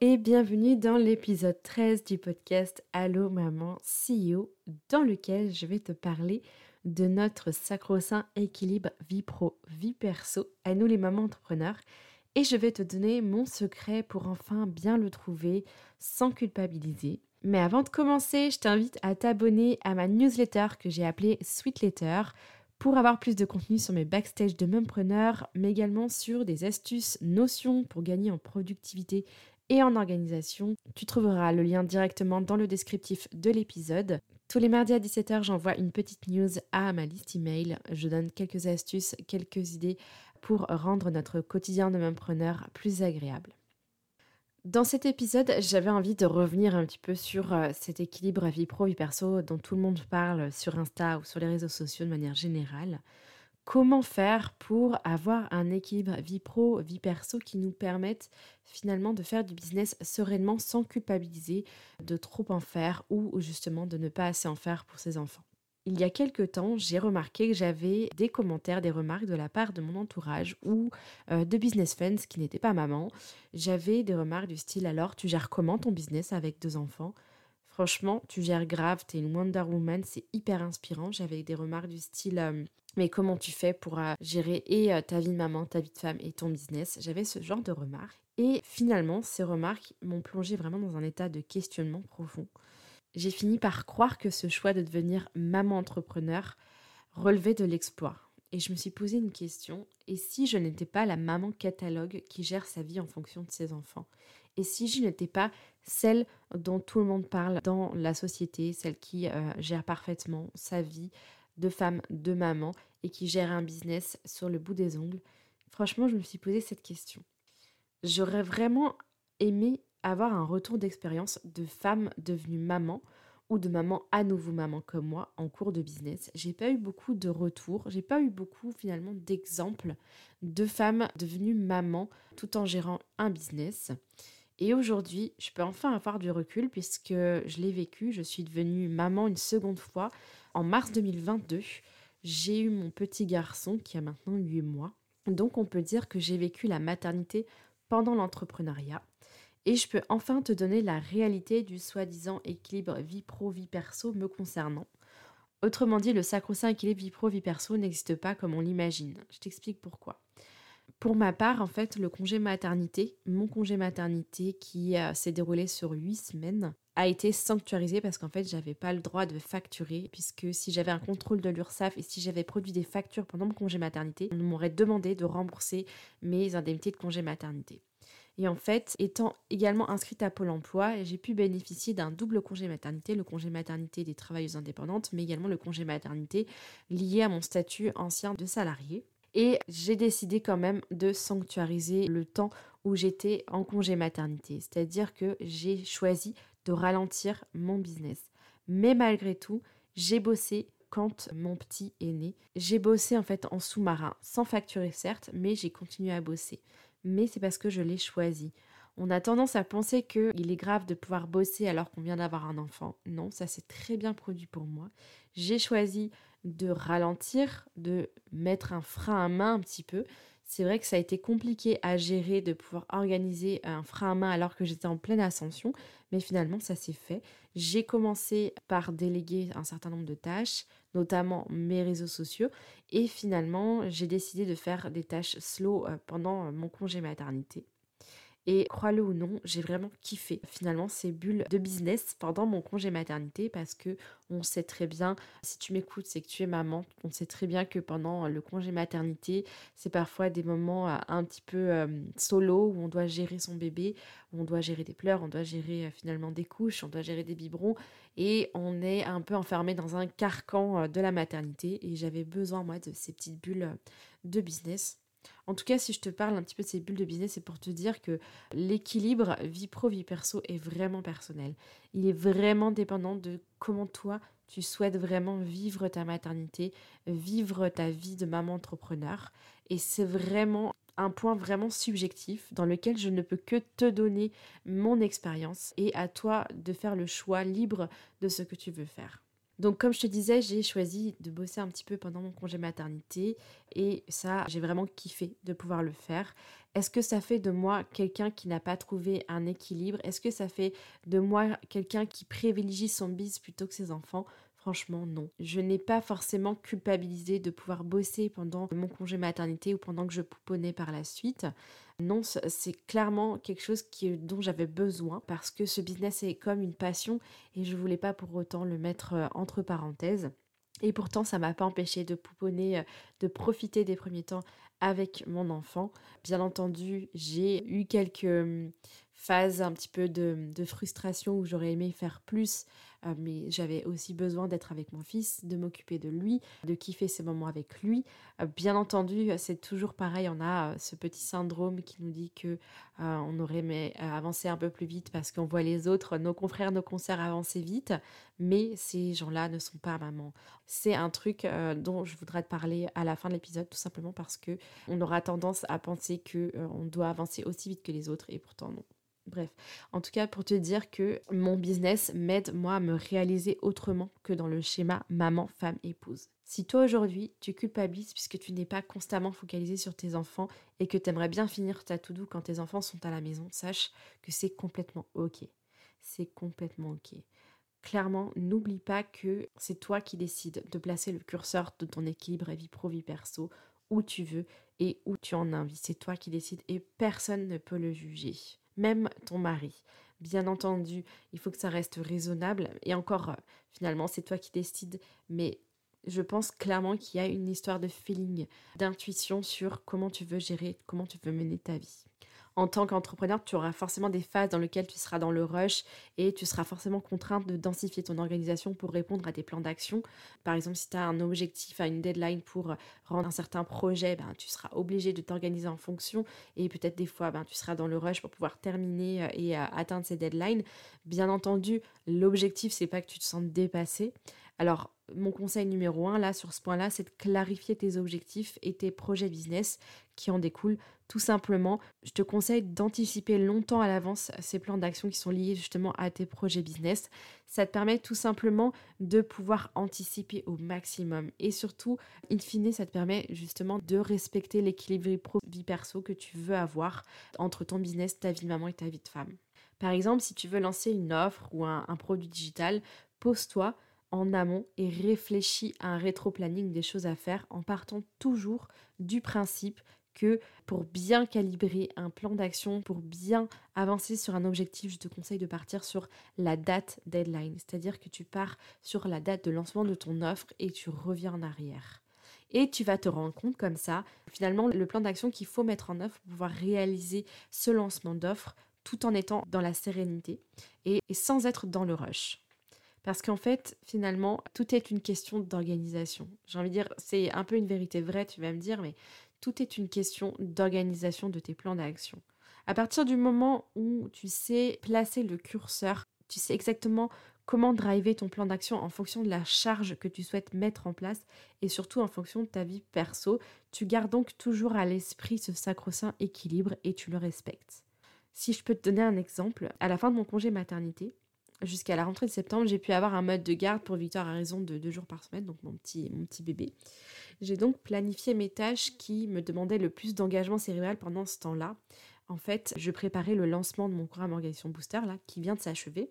et bienvenue dans l'épisode 13 du podcast Allo Maman CEO dans lequel je vais te parler de notre sacro-saint équilibre vie pro, vie perso à nous les mamans entrepreneurs et je vais te donner mon secret pour enfin bien le trouver sans culpabiliser. Mais avant de commencer, je t'invite à t'abonner à ma newsletter que j'ai appelée Sweet Letter pour avoir plus de contenu sur mes backstage de mompreneur, mais également sur des astuces, notions pour gagner en productivité et en organisation. Tu trouveras le lien directement dans le descriptif de l'épisode. Tous les mardis à 17h, j'envoie une petite news à ma liste email. Je donne quelques astuces, quelques idées pour rendre notre quotidien de preneur plus agréable. Dans cet épisode, j'avais envie de revenir un petit peu sur euh, cet équilibre vie pro, vie perso dont tout le monde parle sur Insta ou sur les réseaux sociaux de manière générale. Comment faire pour avoir un équilibre vie pro, vie perso qui nous permette finalement de faire du business sereinement sans culpabiliser de trop en faire ou justement de ne pas assez en faire pour ses enfants. Il y a quelques temps, j'ai remarqué que j'avais des commentaires, des remarques de la part de mon entourage ou euh, de business friends qui n'étaient pas maman. J'avais des remarques du style alors tu gères comment ton business avec deux enfants? Franchement, tu gères grave, t'es une Wonder Woman, c'est hyper inspirant. J'avais des remarques du style euh, mais comment tu fais pour euh, gérer et ta vie de maman, ta vie de femme et ton business? J'avais ce genre de remarques. Et finalement, ces remarques m'ont plongé vraiment dans un état de questionnement profond j'ai fini par croire que ce choix de devenir maman entrepreneur relevait de l'exploit. Et je me suis posé une question, et si je n'étais pas la maman catalogue qui gère sa vie en fonction de ses enfants? Et si je n'étais pas celle dont tout le monde parle dans la société, celle qui euh, gère parfaitement sa vie de femme, de maman, et qui gère un business sur le bout des ongles Franchement, je me suis posé cette question. J'aurais vraiment aimé avoir un retour d'expérience de femme devenue maman ou de maman à nouveau maman comme moi en cours de business. J'ai pas eu beaucoup de retours, j'ai pas eu beaucoup finalement d'exemples de femmes devenues maman tout en gérant un business. Et aujourd'hui, je peux enfin avoir du recul puisque je l'ai vécu, je suis devenue maman une seconde fois en mars 2022. J'ai eu mon petit garçon qui a maintenant 8 mois. Donc on peut dire que j'ai vécu la maternité pendant l'entrepreneuriat et je peux enfin te donner la réalité du soi-disant équilibre vie pro-vie perso me concernant. Autrement dit, le sacro-saint équilibre vie pro-vie perso n'existe pas comme on l'imagine. Je t'explique pourquoi. Pour ma part, en fait, le congé maternité, mon congé maternité qui euh, s'est déroulé sur huit semaines, a été sanctuarisé parce qu'en fait, j'avais pas le droit de facturer, puisque si j'avais un contrôle de l'URSSAF et si j'avais produit des factures pendant mon congé maternité, on m'aurait demandé de rembourser mes indemnités de congé maternité. Et en fait, étant également inscrite à Pôle emploi, j'ai pu bénéficier d'un double congé maternité, le congé maternité des travailleuses indépendantes, mais également le congé maternité lié à mon statut ancien de salarié. Et j'ai décidé quand même de sanctuariser le temps où j'étais en congé maternité. C'est-à-dire que j'ai choisi de ralentir mon business. Mais malgré tout, j'ai bossé quand mon petit est né. J'ai bossé en fait en sous-marin, sans facturer certes, mais j'ai continué à bosser mais c'est parce que je l'ai choisi. On a tendance à penser qu'il est grave de pouvoir bosser alors qu'on vient d'avoir un enfant. Non, ça s'est très bien produit pour moi. J'ai choisi de ralentir, de mettre un frein à main un petit peu. C'est vrai que ça a été compliqué à gérer de pouvoir organiser un frein à main alors que j'étais en pleine ascension, mais finalement ça s'est fait. J'ai commencé par déléguer un certain nombre de tâches, notamment mes réseaux sociaux, et finalement j'ai décidé de faire des tâches slow euh, pendant euh, mon congé maternité. Et crois-le ou non, j'ai vraiment kiffé. Finalement ces bulles de business pendant mon congé maternité parce que on sait très bien, si tu m'écoutes, c'est que tu es maman, on sait très bien que pendant le congé maternité, c'est parfois des moments euh, un petit peu euh, solo où on doit gérer son bébé, on doit gérer des pleurs, on doit gérer euh, finalement des couches, on doit gérer des biberons et on est un peu enfermé dans un carcan de la maternité et j'avais besoin moi de ces petites bulles de business en tout cas, si je te parle un petit peu de ces bulles de business, c'est pour te dire que l'équilibre vie pro, vie perso est vraiment personnel. Il est vraiment dépendant de comment toi, tu souhaites vraiment vivre ta maternité, vivre ta vie de maman entrepreneur. Et c'est vraiment un point vraiment subjectif dans lequel je ne peux que te donner mon expérience et à toi de faire le choix libre de ce que tu veux faire. Donc comme je te disais, j'ai choisi de bosser un petit peu pendant mon congé maternité et ça, j'ai vraiment kiffé de pouvoir le faire. Est-ce que ça fait de moi quelqu'un qui n'a pas trouvé un équilibre? Est-ce que ça fait de moi quelqu'un qui privilégie son bis plutôt que ses enfants? Franchement, non. Je n'ai pas forcément culpabilisé de pouvoir bosser pendant mon congé maternité ou pendant que je pouponnais par la suite. Non, c'est clairement quelque chose dont j'avais besoin parce que ce business est comme une passion et je voulais pas pour autant le mettre euh, entre parenthèses. Et pourtant, ça m'a pas empêché de pouponner, euh, de profiter des premiers temps avec mon enfant. Bien entendu, j'ai eu quelques hum, phase un petit peu de, frustration où j'aurais aimé faire plus, euh, mais j'avais aussi besoin d'être avec mon fils, de m'occuper de lui, de kiffer ces moments avec lui. Euh, bien entendu, c'est toujours pareil, on a euh, ce petit syndrome qui nous dit que on aurait aimé avancer un peu plus vite parce qu'on voit les autres, nos confrères, nos concerts avancer vite, mais ces gens-là ne sont pas maman. C'est un truc dont je voudrais te parler à la fin de l'épisode, tout simplement parce que on aura tendance à penser que on doit avancer aussi vite que les autres, et pourtant non. Bref, en tout cas pour te dire que mon business m'aide moi à me réaliser autrement que dans le schéma maman, femme, épouse. Si toi aujourd'hui tu culpabilises puisque tu n'es pas constamment focalisé sur tes enfants et que tu aimerais bien finir ta to-do quand tes enfants sont à la maison, sache que c'est complètement ok. C'est complètement ok. Clairement, n'oublie pas que c'est toi qui décides de placer le curseur de ton équilibre vie pro, vie perso où tu veux et où tu en as envie. C'est toi qui décides et personne ne peut le juger même ton mari. Bien entendu, il faut que ça reste raisonnable. Et encore, euh, finalement, c'est toi qui décides. Mais je pense clairement qu'il y a une histoire de feeling, d'intuition sur comment tu veux gérer, comment tu veux mener ta vie en tant qu'entrepreneur, tu auras forcément des phases dans lesquelles tu seras dans le rush et tu seras forcément contrainte de densifier ton organisation pour répondre à tes plans d'action. Par exemple, si tu as un objectif, une deadline pour rendre un certain projet, ben, tu seras obligé de t'organiser en fonction et peut-être des fois, ben, tu seras dans le rush pour pouvoir terminer euh, et euh, atteindre ces deadlines. Bien entendu, l'objectif, c'est pas que tu te sentes dépassé. Alors, mon conseil numéro un là sur ce point-là, c'est de clarifier tes objectifs et tes projets business qui en découlent. Tout simplement, je te conseille d'anticiper longtemps à l'avance ces plans d'action qui sont liés justement à tes projets business. Ça te permet tout simplement de pouvoir anticiper au maximum et surtout, in fine, ça te permet justement de respecter l'équilibre vie pro vie perso que tu veux avoir entre ton business, ta vie de maman et ta vie de femme. Par exemple, si tu veux lancer une offre ou un produit digital, pose-toi en amont et réfléchis à un rétro-planning des choses à faire en partant toujours du principe que pour bien calibrer un plan d'action, pour bien avancer sur un objectif, je te conseille de partir sur la date deadline, c'est-à-dire que tu pars sur la date de lancement de ton offre et tu reviens en arrière. Et tu vas te rendre compte comme ça, finalement, le plan d'action qu'il faut mettre en œuvre pour pouvoir réaliser ce lancement d'offre tout en étant dans la sérénité et sans être dans le rush. Parce qu'en fait, finalement, tout est une question d'organisation. J'ai envie de dire, c'est un peu une vérité vraie, tu vas me dire, mais tout est une question d'organisation de tes plans d'action. À partir du moment où tu sais placer le curseur, tu sais exactement comment driver ton plan d'action en fonction de la charge que tu souhaites mettre en place et surtout en fonction de ta vie perso, tu gardes donc toujours à l'esprit ce sacro-saint équilibre et tu le respectes. Si je peux te donner un exemple, à la fin de mon congé maternité, jusqu'à la rentrée de septembre, j'ai pu avoir un mode de garde pour Victor à raison de deux jours par semaine, donc mon petit, mon petit bébé. J'ai donc planifié mes tâches qui me demandaient le plus d'engagement cérébral pendant ce temps-là. En fait, je préparais le lancement de mon programme Organisation Booster, là, qui vient de s'achever.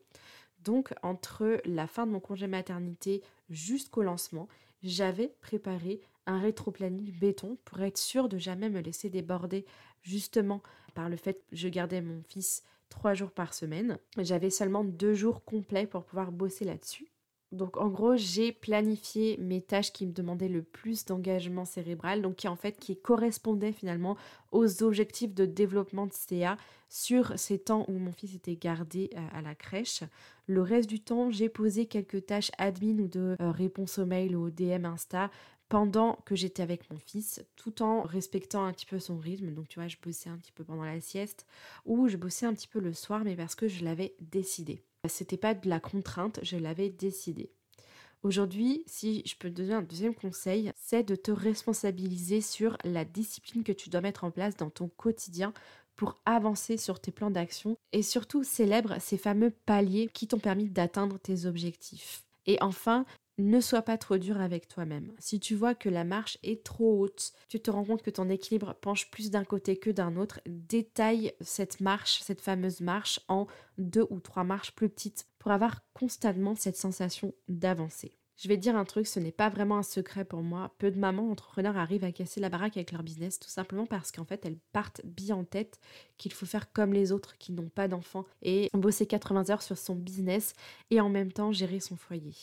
Donc, entre la fin de mon congé maternité jusqu'au lancement, j'avais préparé un rétro-planning béton pour être sûr de jamais me laisser déborder justement par le fait que je gardais mon fils trois jours par semaine. J'avais seulement deux jours complets pour pouvoir bosser là-dessus. Donc en gros, j'ai planifié mes tâches qui me demandaient le plus d'engagement cérébral, donc qui en fait qui correspondaient finalement aux objectifs de développement de CA sur ces temps où mon fils était gardé euh, à la crèche. Le reste du temps, j'ai posé quelques tâches admin ou de euh, réponse aux mails ou au DM Insta pendant que j'étais avec mon fils, tout en respectant un petit peu son rythme. Donc tu vois, je bossais un petit peu pendant la sieste ou je bossais un petit peu le soir, mais parce que je l'avais décidé. C'était pas de la contrainte, je l'avais décidé. Aujourd'hui, si je peux te donner un deuxième conseil, c'est de te responsabiliser sur la discipline que tu dois mettre en place dans ton quotidien pour avancer sur tes plans d'action et surtout célèbre ces fameux paliers qui t'ont permis d'atteindre tes objectifs. Et enfin, ne sois pas trop dur avec toi-même. Si tu vois que la marche est trop haute, tu te rends compte que ton équilibre penche plus d'un côté que d'un autre, détaille cette marche, cette fameuse marche, en deux ou trois marches plus petites pour avoir constamment cette sensation d'avancer. Je vais dire un truc, ce n'est pas vraiment un secret pour moi. Peu de mamans entrepreneurs arrivent à casser la baraque avec leur business tout simplement parce qu'en fait elles partent bien en tête qu'il faut faire comme les autres qui n'ont pas d'enfants et bosser 80 heures sur son business et en même temps gérer son foyer.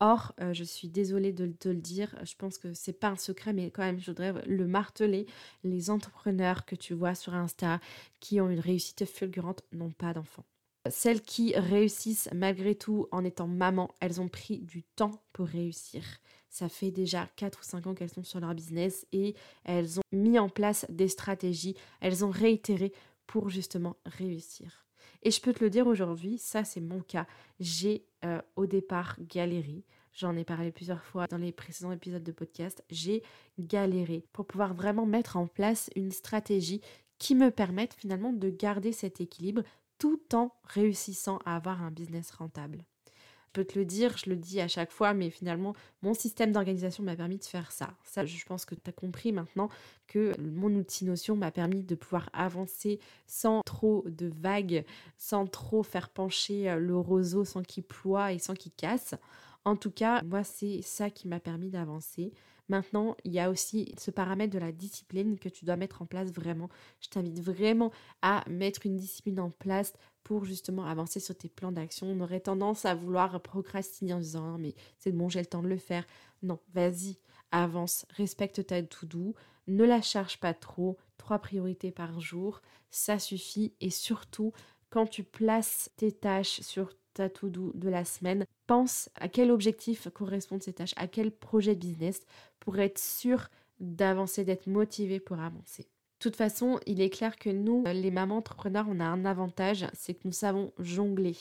Or, euh, je suis désolée de te le dire, je pense que c'est pas un secret, mais quand même, je voudrais le marteler. Les entrepreneurs que tu vois sur Insta qui ont une réussite fulgurante n'ont pas d'enfants. Celles qui réussissent malgré tout en étant maman, elles ont pris du temps pour réussir. Ça fait déjà 4 ou 5 ans qu'elles sont sur leur business et elles ont mis en place des stratégies, elles ont réitéré pour justement réussir. Et je peux te le dire aujourd'hui, ça c'est mon cas. J'ai euh, au départ galéré. J'en ai parlé plusieurs fois dans les précédents épisodes de podcast. J'ai galéré pour pouvoir vraiment mettre en place une stratégie qui me permette finalement de garder cet équilibre tout en réussissant à avoir un business rentable peux te le dire, je le dis à chaque fois, mais finalement, mon système d'organisation m'a permis de faire ça. Ça, je pense que tu as compris maintenant que mon outil Notion m'a permis de pouvoir avancer sans trop de vagues, sans trop faire pencher euh, le roseau sans qu'il ploie et sans qu'il casse. En tout cas, moi, c'est ça qui m'a permis d'avancer. Maintenant, il y a aussi ce paramètre de la discipline que tu dois mettre en place vraiment. Je t'invite vraiment à mettre une discipline en place pour justement avancer sur tes plans d'action. On aurait tendance à vouloir procrastiner en disant «Ah, mais c'est bon, j'ai le temps de le faire. Non, vas-y, avance, respecte ta to-do, ne la charge pas trop, trois priorités par jour, ça suffit et surtout quand tu places tes tâches sur ta de la semaine, pense à quel objectif correspondent ces tâches, à quel projet de business pour être sûr d'avancer, d'être motivé pour avancer. De toute façon, il est clair que nous, les mamans entrepreneurs, on a un avantage, c'est que nous savons jongler.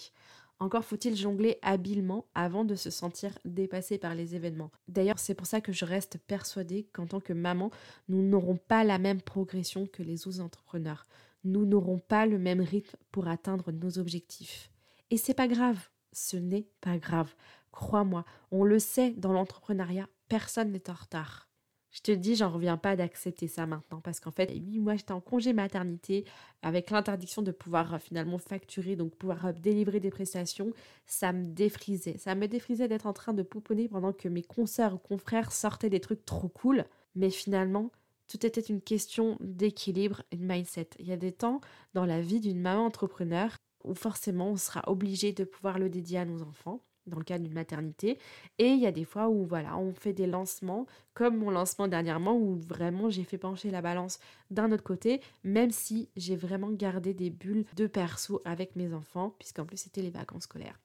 Encore faut-il jongler habilement avant de se sentir dépassé par les événements. D'ailleurs, c'est pour ça que je reste persuadée qu'en tant que maman, nous n'aurons pas la même progression que les autres entrepreneurs. Nous n'aurons pas le même rythme pour atteindre nos objectifs. Et c'est pas grave, ce n'est pas grave. Crois-moi, on le sait dans l'entrepreneuriat, personne n'est en retard. Je te dis, j'en reviens pas d'accepter ça maintenant parce qu'en fait, oui, moi j'étais en congé maternité avec l'interdiction de pouvoir euh, finalement facturer, donc pouvoir euh, délivrer des prestations, ça me défrisait. Ça me défrisait d'être en train de pouponner pendant que mes consoeurs ou confrères sortaient des trucs trop cool. Mais finalement, tout était une question d'équilibre et de mindset. Il y a des temps dans la vie d'une maman entrepreneur où forcément on sera obligé de pouvoir le dédier à nos enfants dans le cadre d'une maternité. Et il y a des fois où voilà, on fait des lancements, comme mon lancement dernièrement, où vraiment j'ai fait pencher la balance d'un autre côté, même si j'ai vraiment gardé des bulles de perso avec mes enfants, puisqu'en plus c'était les vacances scolaires.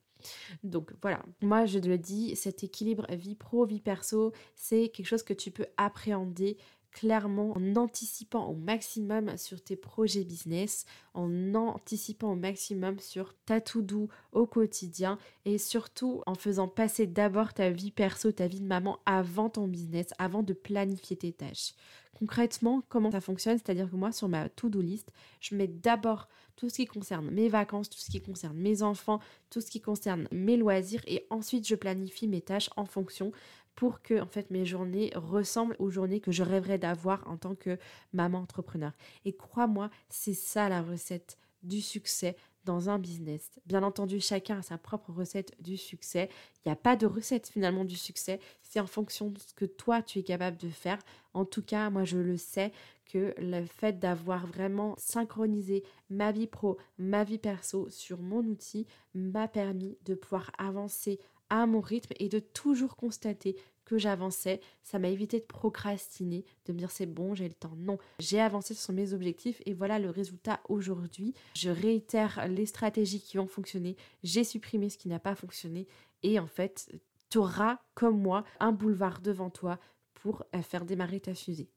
Donc voilà, moi je le dis, cet équilibre vie pro, vie perso, c'est quelque chose que tu peux appréhender clairement en anticipant au maximum sur tes projets business, en anticipant au maximum sur ta to-do au quotidien et surtout en faisant passer d'abord ta vie perso, ta vie de maman avant ton business, avant de planifier tes tâches. Concrètement, comment ça fonctionne? C'est-à-dire que moi, sur ma to-do list, je mets d'abord tout ce qui concerne mes vacances, tout ce qui concerne mes enfants, tout ce qui concerne mes loisirs et ensuite je planifie mes tâches en fonction pour que en fait mes journées ressemblent aux journées que je rêverais d'avoir en tant que maman entrepreneur. Et crois-moi, c'est ça la recette du succès dans un business. Bien entendu, chacun a sa propre recette du succès. Il n'y a pas de recette finalement du succès. C'est en fonction de ce que toi, tu es capable de faire. En tout cas, moi, je le sais que le fait d'avoir vraiment synchronisé ma vie pro, ma vie perso sur mon outil m'a permis de pouvoir avancer à mon rythme et de toujours constater j'avançais. Ça m'a évité de procrastiner, de me dire c'est bon, j'ai le temps. Non, j'ai avancé sur mes objectifs et voilà le résultat aujourd'hui. Je réitère les stratégies qui ont fonctionné, j'ai supprimé ce qui n'a pas fonctionné et en fait, tu auras comme moi un boulevard devant toi pour euh, faire démarrer ta fusée.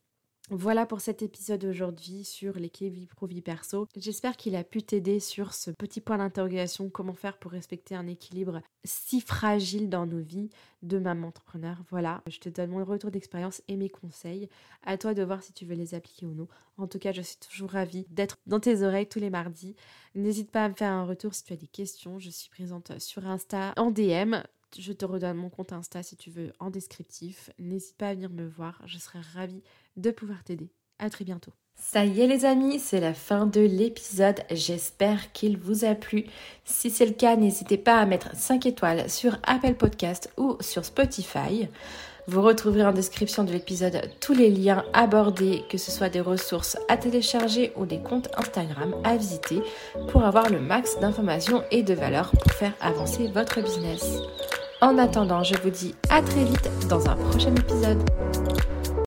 Voilà pour cet épisode aujourd'hui sur les vie pro vie perso. J'espère qu'il a pu t'aider sur ce petit point d'interrogation, comment faire pour respecter un équilibre si fragile dans nos vies de maman entrepreneur? Voilà, je te donne mon retour d'expérience et mes conseils. À toi de voir si tu veux les appliquer ou non. En tout cas, je suis toujours ravie d'être dans tes oreilles tous les mardis. N'hésite pas à me faire un retour si tu as des questions. Je suis présente sur Insta en DM je te redonne mon compte Insta si tu veux en descriptif. N'hésite pas à venir me voir, je serai ravie de pouvoir t'aider. À très bientôt. Ça y est les amis, c'est la fin de l'épisode. J'espère qu'il vous a plu. Si c'est le cas, n'hésitez pas à mettre 5 étoiles sur Apple Podcast ou sur Spotify. Vous retrouverez en description de l'épisode tous les liens abordés, que ce soit des ressources à télécharger ou des comptes Instagram à visiter pour avoir le max d'informations et de valeur pour faire avancer votre business. En attendant, je vous dis à très vite dans un prochain épisode.